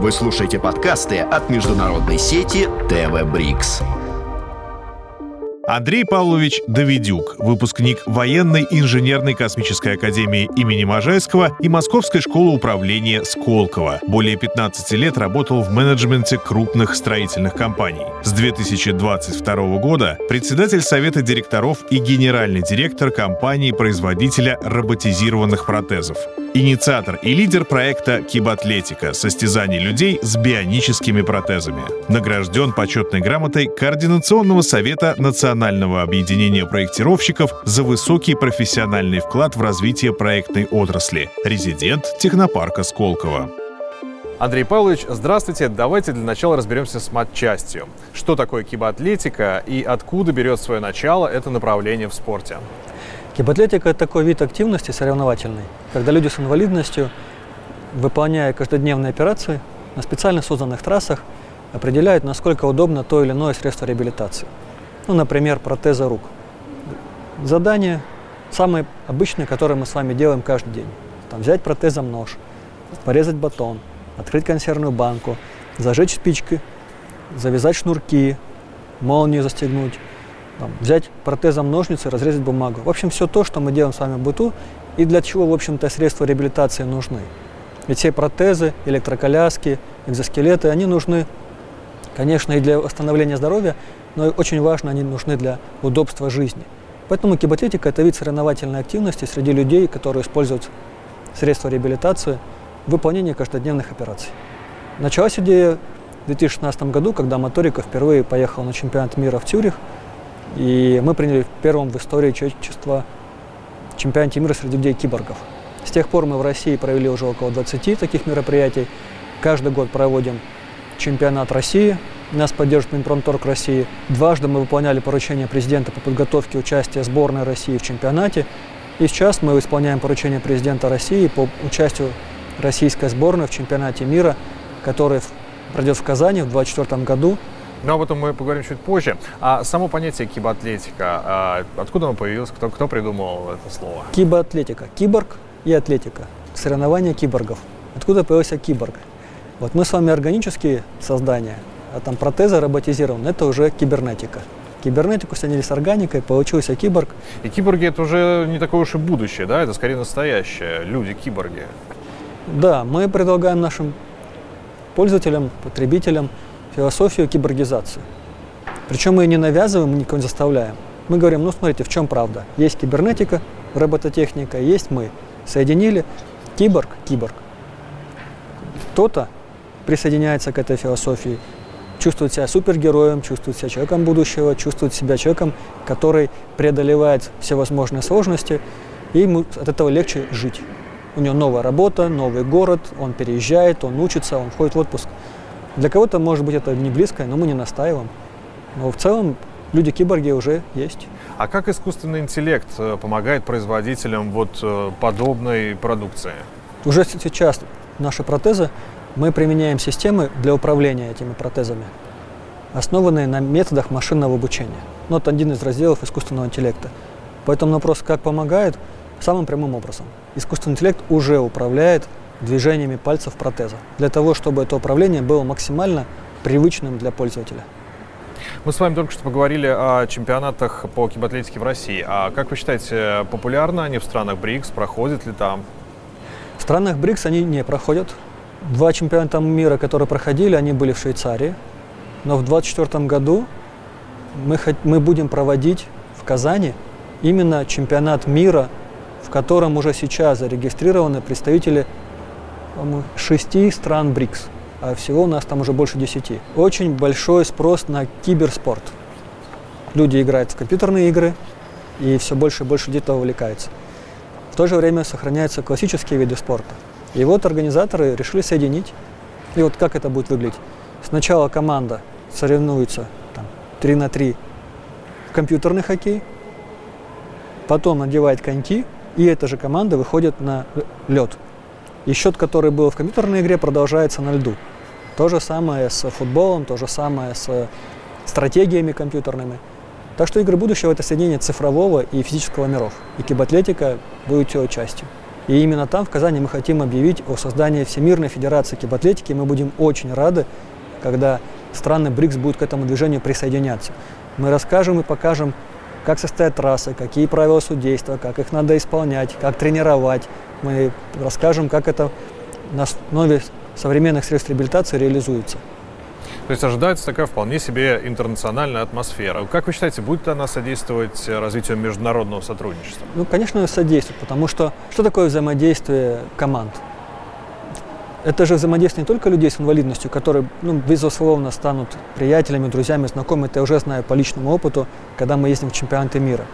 Вы слушаете подкасты от международной сети ТВ Брикс. Андрей Павлович Давидюк, выпускник военной инженерной космической академии имени Можайского и Московской школы управления Сколково. Более 15 лет работал в менеджменте крупных строительных компаний. С 2022 года председатель Совета директоров и генеральный директор компании-производителя роботизированных протезов. Инициатор и лидер проекта «Кибатлетика» — состязаний людей с бионическими протезами. Награжден почетной грамотой Координационного совета Национального объединения проектировщиков за высокий профессиональный вклад в развитие проектной отрасли. Резидент технопарка Сколково. Андрей Павлович, здравствуйте. Давайте для начала разберемся с матчастью. Что такое кибатлетика и откуда берет свое начало это направление в спорте? Кибатлетика – это такой вид активности соревновательной, когда люди с инвалидностью, выполняя каждодневные операции на специально созданных трассах, определяют, насколько удобно то или иное средство реабилитации. Ну, например, протеза рук. Задание самое обычное, которое мы с вами делаем каждый день. Там взять протезом нож, порезать батон, открыть консервную банку, зажечь спички, завязать шнурки, молнию застегнуть, там, взять протезом ножницы, разрезать бумагу. В общем, все то, что мы делаем с вами в быту, и для чего, в общем-то, средства реабилитации нужны. Ведь все протезы, электроколяски, экзоскелеты, они нужны, конечно, и для восстановления здоровья, но очень важно, они нужны для удобства жизни. Поэтому кибатлетика – это вид соревновательной активности среди людей, которые используют средства реабилитации в выполнении каждодневных операций. Началась идея в 2016 году, когда Моторика впервые поехал на чемпионат мира в Тюрих – и мы приняли первым в истории человечества чемпионате мира среди людей киборгов. С тех пор мы в России провели уже около 20 таких мероприятий. Каждый год проводим чемпионат России. Нас поддерживает Минпромторг России. Дважды мы выполняли поручение президента по подготовке участия сборной России в чемпионате. И сейчас мы исполняем поручение президента России по участию российской сборной в чемпионате мира, который пройдет в Казани в 2024 году. Но об этом мы поговорим чуть позже. А само понятие кибоатлетика, а откуда оно появилось, кто, кто придумал это слово? Кибоатлетика. Киборг и атлетика. Соревнования киборгов. Откуда появился киборг? Вот мы с вами органические создания, а там протезы роботизированы, это уже кибернетика. Кибернетику соединили с органикой, получился киборг. И киборги это уже не такое уж и будущее, да? Это скорее настоящее, люди-киборги. Да, мы предлагаем нашим пользователям, потребителям философию киборгизации. Причем мы ее не навязываем, мы никого не заставляем. Мы говорим, ну смотрите, в чем правда. Есть кибернетика, робототехника, есть мы. Соединили киборг, киборг. Кто-то присоединяется к этой философии, чувствует себя супергероем, чувствует себя человеком будущего, чувствует себя человеком, который преодолевает всевозможные сложности, и ему от этого легче жить. У него новая работа, новый город, он переезжает, он учится, он входит в отпуск. Для кого-то, может быть, это не близко, но мы не настаиваем. Но в целом люди-киборги уже есть. А как искусственный интеллект э, помогает производителям вот э, подобной продукции? Уже сейчас наши протезы, мы применяем системы для управления этими протезами, основанные на методах машинного обучения. Ну, это один из разделов искусственного интеллекта. Поэтому вопрос, как помогает, самым прямым образом. Искусственный интеллект уже управляет движениями пальцев протеза, для того, чтобы это управление было максимально привычным для пользователя. Мы с вами только что поговорили о чемпионатах по кибатлетике в России. А как вы считаете, популярны они в странах БРИКС? Проходят ли там? В странах БРИКС они не проходят. Два чемпионата мира, которые проходили, они были в Швейцарии. Но в 2024 году мы, мы будем проводить в Казани именно чемпионат мира, в котором уже сейчас зарегистрированы представители по-моему, шести стран БРИКС, а всего у нас там уже больше десяти. Очень большой спрос на киберспорт. Люди играют в компьютерные игры, и все больше и больше детей увлекаются. В то же время сохраняются классические виды спорта. И вот организаторы решили соединить. И вот как это будет выглядеть? Сначала команда соревнуется там, 3 на 3 в компьютерный хоккей, потом надевает коньки, и эта же команда выходит на лед. И счет, который был в компьютерной игре, продолжается на льду. То же самое с футболом, то же самое с стратегиями компьютерными. Так что игры будущего – это соединение цифрового и физического миров. И кибатлетика будет его частью. И именно там, в Казани, мы хотим объявить о создании Всемирной Федерации кибатлетики. Мы будем очень рады, когда страны БРИКС будут к этому движению присоединяться. Мы расскажем и покажем, как состоят трассы, какие правила судейства, как их надо исполнять, как тренировать. Мы расскажем, как это на основе современных средств реабилитации реализуется. То есть ожидается такая вполне себе интернациональная атмосфера. Как вы считаете, будет она содействовать развитию международного сотрудничества? Ну, конечно, содействует, потому что что такое взаимодействие команд? Это же взаимодействие не только людей с инвалидностью, которые, ну, безусловно, станут приятелями, друзьями, знакомыми. Это я уже знаю по личному опыту, когда мы ездим в чемпионаты мира.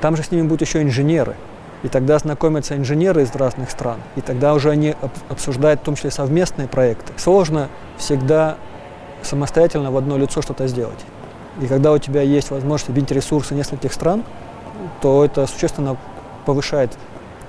Там же с ними будут еще инженеры. И тогда знакомятся инженеры из разных стран. И тогда уже они обсуждают в том числе совместные проекты. Сложно всегда самостоятельно в одно лицо что-то сделать. И когда у тебя есть возможность объединить ресурсы нескольких стран, то это существенно повышает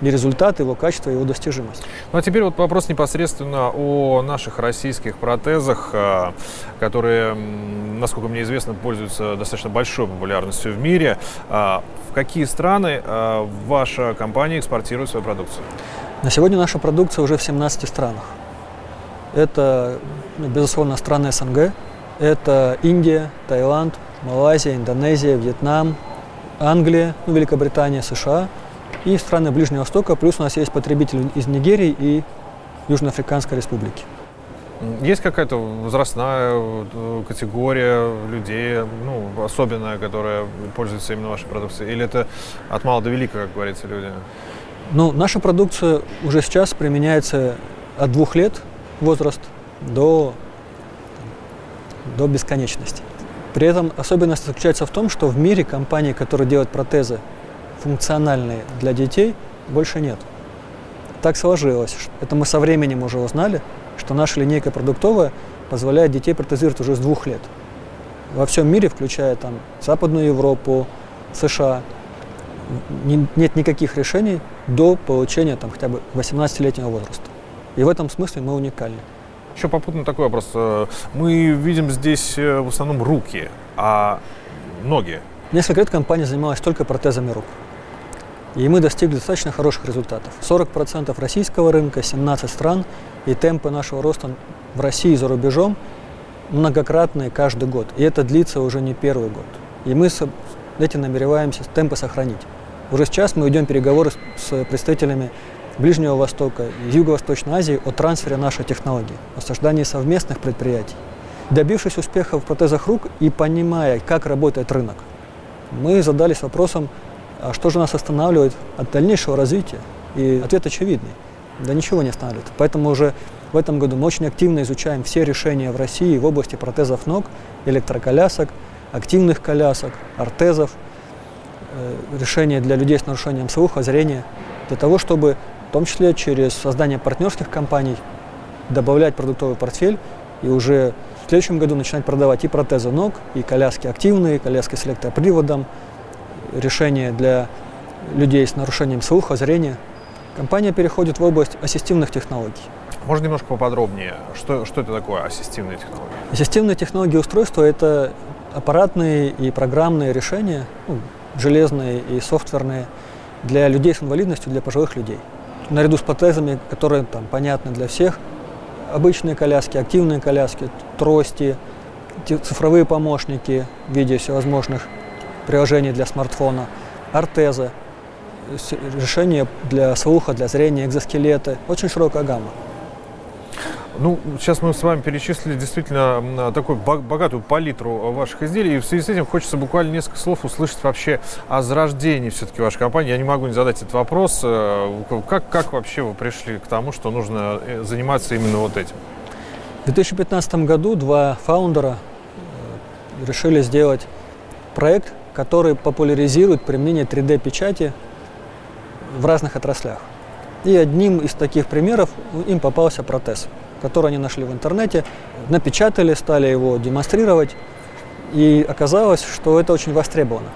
и результат, его качество, его достижимость. Ну а теперь вот вопрос непосредственно о наших российских протезах, э, которые, насколько мне известно, пользуются достаточно большой популярностью в мире. А в какие страны ваша компания экспортирует свою продукцию? На сегодня наша продукция уже в 17 странах. Это, ну, безусловно, страны СНГ. Это Индия, Таиланд, Малайзия, Индонезия, Вьетнам, Англия, ну, Великобритания, США и страны Ближнего Востока. Плюс у нас есть потребители из Нигерии и Южноафриканской Республики. Есть какая-то возрастная э, категория людей, ну, особенная, которая пользуется именно вашей продукцией? Или это от мала до велика, как говорится, люди? Ну, наша продукция уже сейчас применяется от двух лет возраст до, до бесконечности. При этом особенность заключается в том, что в мире компании, которые делают протезы функциональные для детей, больше нет. Так сложилось. Это мы со временем уже узнали, что наша линейка продуктовая позволяет детей протезировать уже с двух лет. Во всем мире, включая там Западную Европу, США, не, нет никаких решений до получения там, хотя бы 18-летнего возраста. И в этом смысле мы уникальны. Еще попутно такой вопрос. Э, мы видим здесь э, в основном руки, а ноги. Несколько лет компания занималась только протезами рук. И мы достигли достаточно хороших результатов. 40% российского рынка, 17 стран, и темпы нашего роста в России и за рубежом многократные каждый год. И это длится уже не первый год. И мы с этим намереваемся темпы сохранить. Уже сейчас мы идем переговоры с представителями Ближнего Востока и Юго-Восточной Азии о трансфере нашей технологии, о создании совместных предприятий. Добившись успеха в протезах рук и понимая, как работает рынок, мы задались вопросом, а что же нас останавливает от дальнейшего развития? И ответ очевидный. Да ничего не останавливает. Поэтому уже в этом году мы очень активно изучаем все решения в России в области протезов ног, электроколясок, активных колясок, ортезов, э, решения для людей с нарушением слуха, зрения, для того, чтобы в том числе через создание партнерских компаний, добавлять продуктовый портфель и уже в следующем году начинать продавать и протезы ног, и коляски активные, коляски с электроприводом, решения для людей с нарушением слуха, зрения. Компания переходит в область ассистивных технологий. Можно немножко поподробнее, что, что это такое ассистивные технологии? Ассистивные технологии устройства – это аппаратные и программные решения, ну, железные и софтверные, для людей с инвалидностью, для пожилых людей наряду с протезами, которые там понятны для всех, обычные коляски, активные коляски, трости, цифровые помощники в виде всевозможных приложений для смартфона, ортезы, решения для слуха, для зрения, экзоскелеты. Очень широкая гамма. Ну, сейчас мы с вами перечислили действительно такую богатую палитру ваших изделий, и в связи с этим хочется буквально несколько слов услышать вообще о зарождении все-таки вашей компании. Я не могу не задать этот вопрос. Э, как, как вообще вы пришли к тому, что нужно э, заниматься именно вот этим? В 2015 году два фаундера э, решили сделать проект, который популяризирует применение 3D-печати в разных отраслях. И одним из таких примеров им попался протез который они нашли в интернете, напечатали, стали его демонстрировать, и оказалось, что это очень востребовано.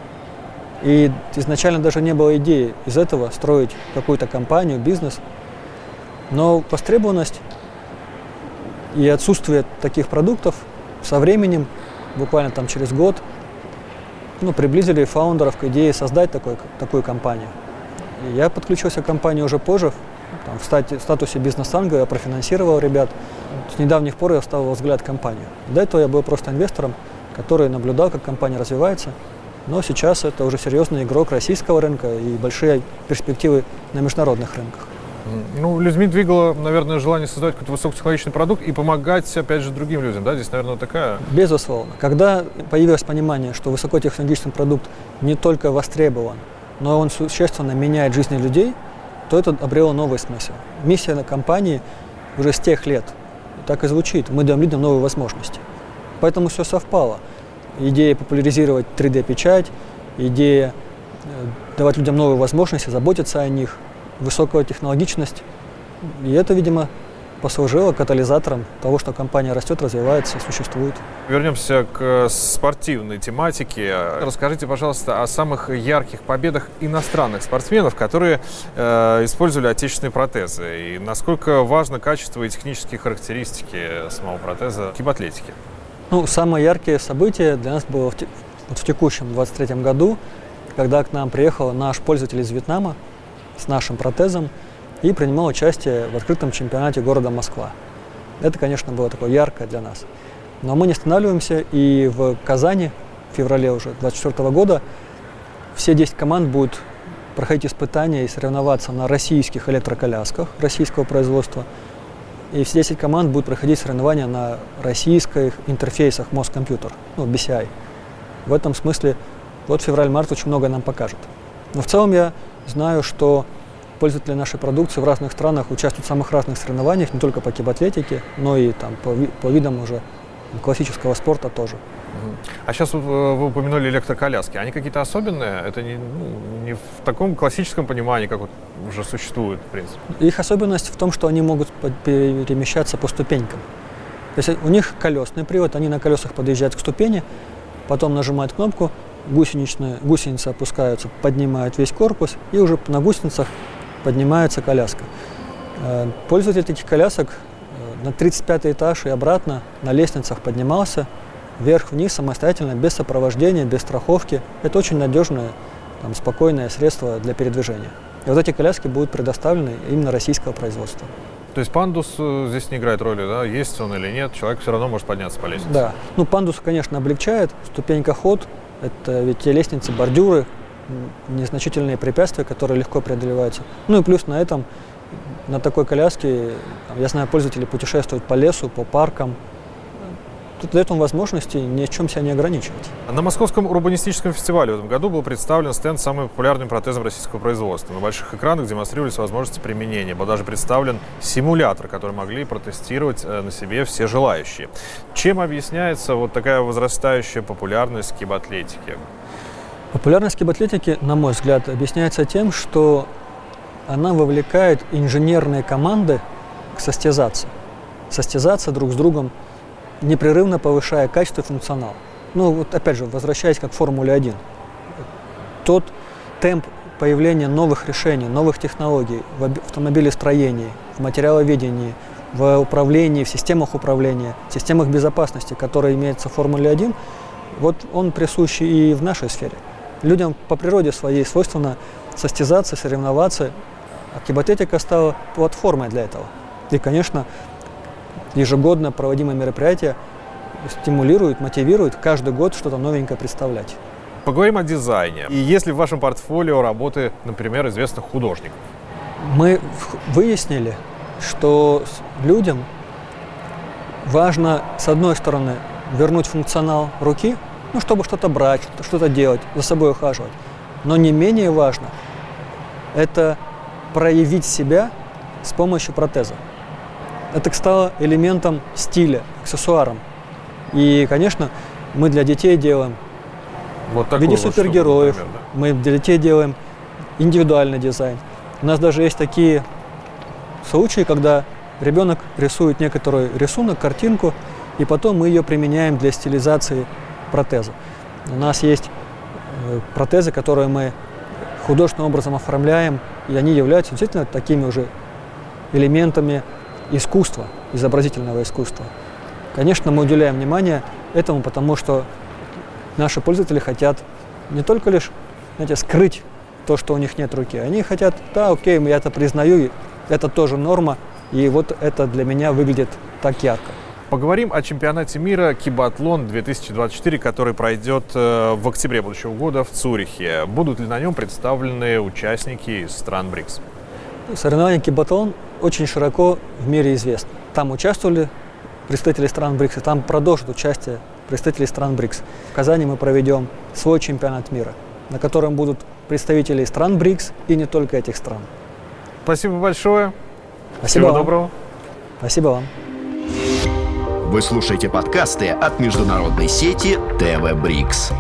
И изначально даже не было идеи из этого строить какую-то компанию, бизнес. Но востребованность и отсутствие таких продуктов со временем, буквально там через год, ну, приблизили фаундеров к идее создать такой, такую компанию. Я подключился к компании уже позже, там, в, статусе бизнес-анга я профинансировал ребят. С недавних пор я стал взгляд компанию. До этого я был просто инвестором, который наблюдал, как компания развивается. Но сейчас это уже серьезный игрок российского рынка и большие перспективы на международных рынках. Ну, людьми двигало, наверное, желание создавать какой-то высокотехнологичный продукт и помогать, опять же, другим людям, да? Здесь, наверное, такая... Безусловно. Когда появилось понимание, что высокотехнологичный продукт не только востребован, но он существенно меняет жизни людей, то это обрело новый смысл. Миссия на компании уже с тех лет так и звучит. Мы даем людям новые возможности. Поэтому все совпало. Идея популяризировать 3D-печать, идея э, давать людям новые возможности, заботиться о них, высокая технологичность. И это, видимо, послужило катализатором того, что компания растет, развивается, существует. Вернемся к э, спортивной тематике. Расскажите, пожалуйста, о самых ярких победах иностранных спортсменов, которые э, использовали отечественные протезы. И насколько важно качество и технические характеристики самого протеза в кибатлетике? Ну, самые яркие события для нас было в, вот в текущем 23 году, когда к нам приехал наш пользователь из Вьетнама с нашим протезом и принимал участие в открытом чемпионате города Москва. Это, конечно, было такое яркое для нас. Но мы не останавливаемся, и в Казани в феврале уже 2024 года все 10 команд будут проходить испытания и соревноваться на российских электроколясках российского производства. И все 10 команд будут проходить соревнования на российских интерфейсах Москомпьютер, ну, BCI. В этом смысле вот февраль-март очень много нам покажет. Но в целом я знаю, что пользователи нашей продукции в разных странах участвуют в самых разных соревнованиях, не только по кибатлетике, но и там, по, по видам уже классического спорта тоже. А сейчас вы упомянули электроколяски. Они какие-то особенные? Это не, ну, не в таком классическом понимании, как вот уже существует, в принципе? Их особенность в том, что они могут перемещаться по ступенькам. То есть у них колесный привод, они на колесах подъезжают к ступени, потом нажимают кнопку, гусеничные, гусеницы опускаются, поднимают весь корпус, и уже на гусеницах поднимается коляска. Э, пользователь этих колясок э, на 35 этаж и обратно на лестницах поднимался вверх-вниз самостоятельно, без сопровождения, без страховки. Это очень надежное, там, спокойное средство для передвижения. И вот эти коляски будут предоставлены именно российского производства. То есть пандус э, здесь не играет роли, да? Есть он или нет, человек все равно может подняться по лестнице. Да. Ну, пандус, конечно, облегчает. Ступенька ход, это ведь те лестницы, бордюры, незначительные препятствия, которые легко преодолеваются. Ну и плюс на этом, на такой коляске, я знаю, пользователи путешествуют по лесу, по паркам. Тут дает вам возможности ни о чем себя не ограничивать. На Московском урбанистическом фестивале в этом году был представлен стенд с самым популярным протезом российского производства. На больших экранах демонстрировались возможности применения. Был даже представлен симулятор, который могли протестировать э, на себе все желающие. Чем объясняется вот такая возрастающая популярность кибатлетики? Популярность кибатлетики, на мой взгляд, объясняется тем, что она вовлекает инженерные команды к состязаться. Состязаться друг с другом, непрерывно повышая качество и функционал. Ну, вот опять же, возвращаясь как к Формуле 1. Тот темп появления новых решений, новых технологий в автомобилестроении, в материаловедении, в управлении, в системах управления, в системах безопасности, которые имеются в Формуле 1, вот он присущ и в нашей сфере. Людям по природе своей свойственно состязаться, соревноваться, а кибатетика стала платформой для этого. И, конечно, ежегодно проводимые мероприятия стимулируют, мотивируют каждый год что-то новенькое представлять. Поговорим о дизайне. И есть ли в вашем портфолио работы, например, известных художников? Мы выяснили, что людям важно, с одной стороны, вернуть функционал руки – ну, чтобы что-то брать, что-то делать, за собой ухаживать. Но не менее важно – это проявить себя с помощью протеза. Это стало элементом стиля, аксессуаром. И, конечно, мы для детей делаем вот в виде супергероев. Например, да? Мы для детей делаем индивидуальный дизайн. У нас даже есть такие случаи, когда ребенок рисует некоторый рисунок, картинку, и потом мы ее применяем для стилизации протеза. У нас есть э, протезы, которые мы художественным образом оформляем, и они являются действительно такими уже элементами искусства, изобразительного искусства. Конечно, мы уделяем внимание этому, потому что наши пользователи хотят не только лишь знаете, скрыть то, что у них нет руки. Они хотят, да, окей, я это признаю, это тоже норма, и вот это для меня выглядит так ярко. Поговорим о чемпионате мира Кибатлон 2024, который пройдет э, в октябре будущего года в Цюрихе. Будут ли на нем представлены участники из стран БРИКС? Соревнования Кибатлон очень широко в мире известны. Там участвовали представители стран БРИКС, и там продолжат участие представители стран БРИКС. В Казани мы проведем свой чемпионат мира, на котором будут представители стран БРИКС и не только этих стран. Спасибо большое. Спасибо Всего вам. доброго. Спасибо вам. Вы слушаете подкасты от международной сети ТВ Брикс.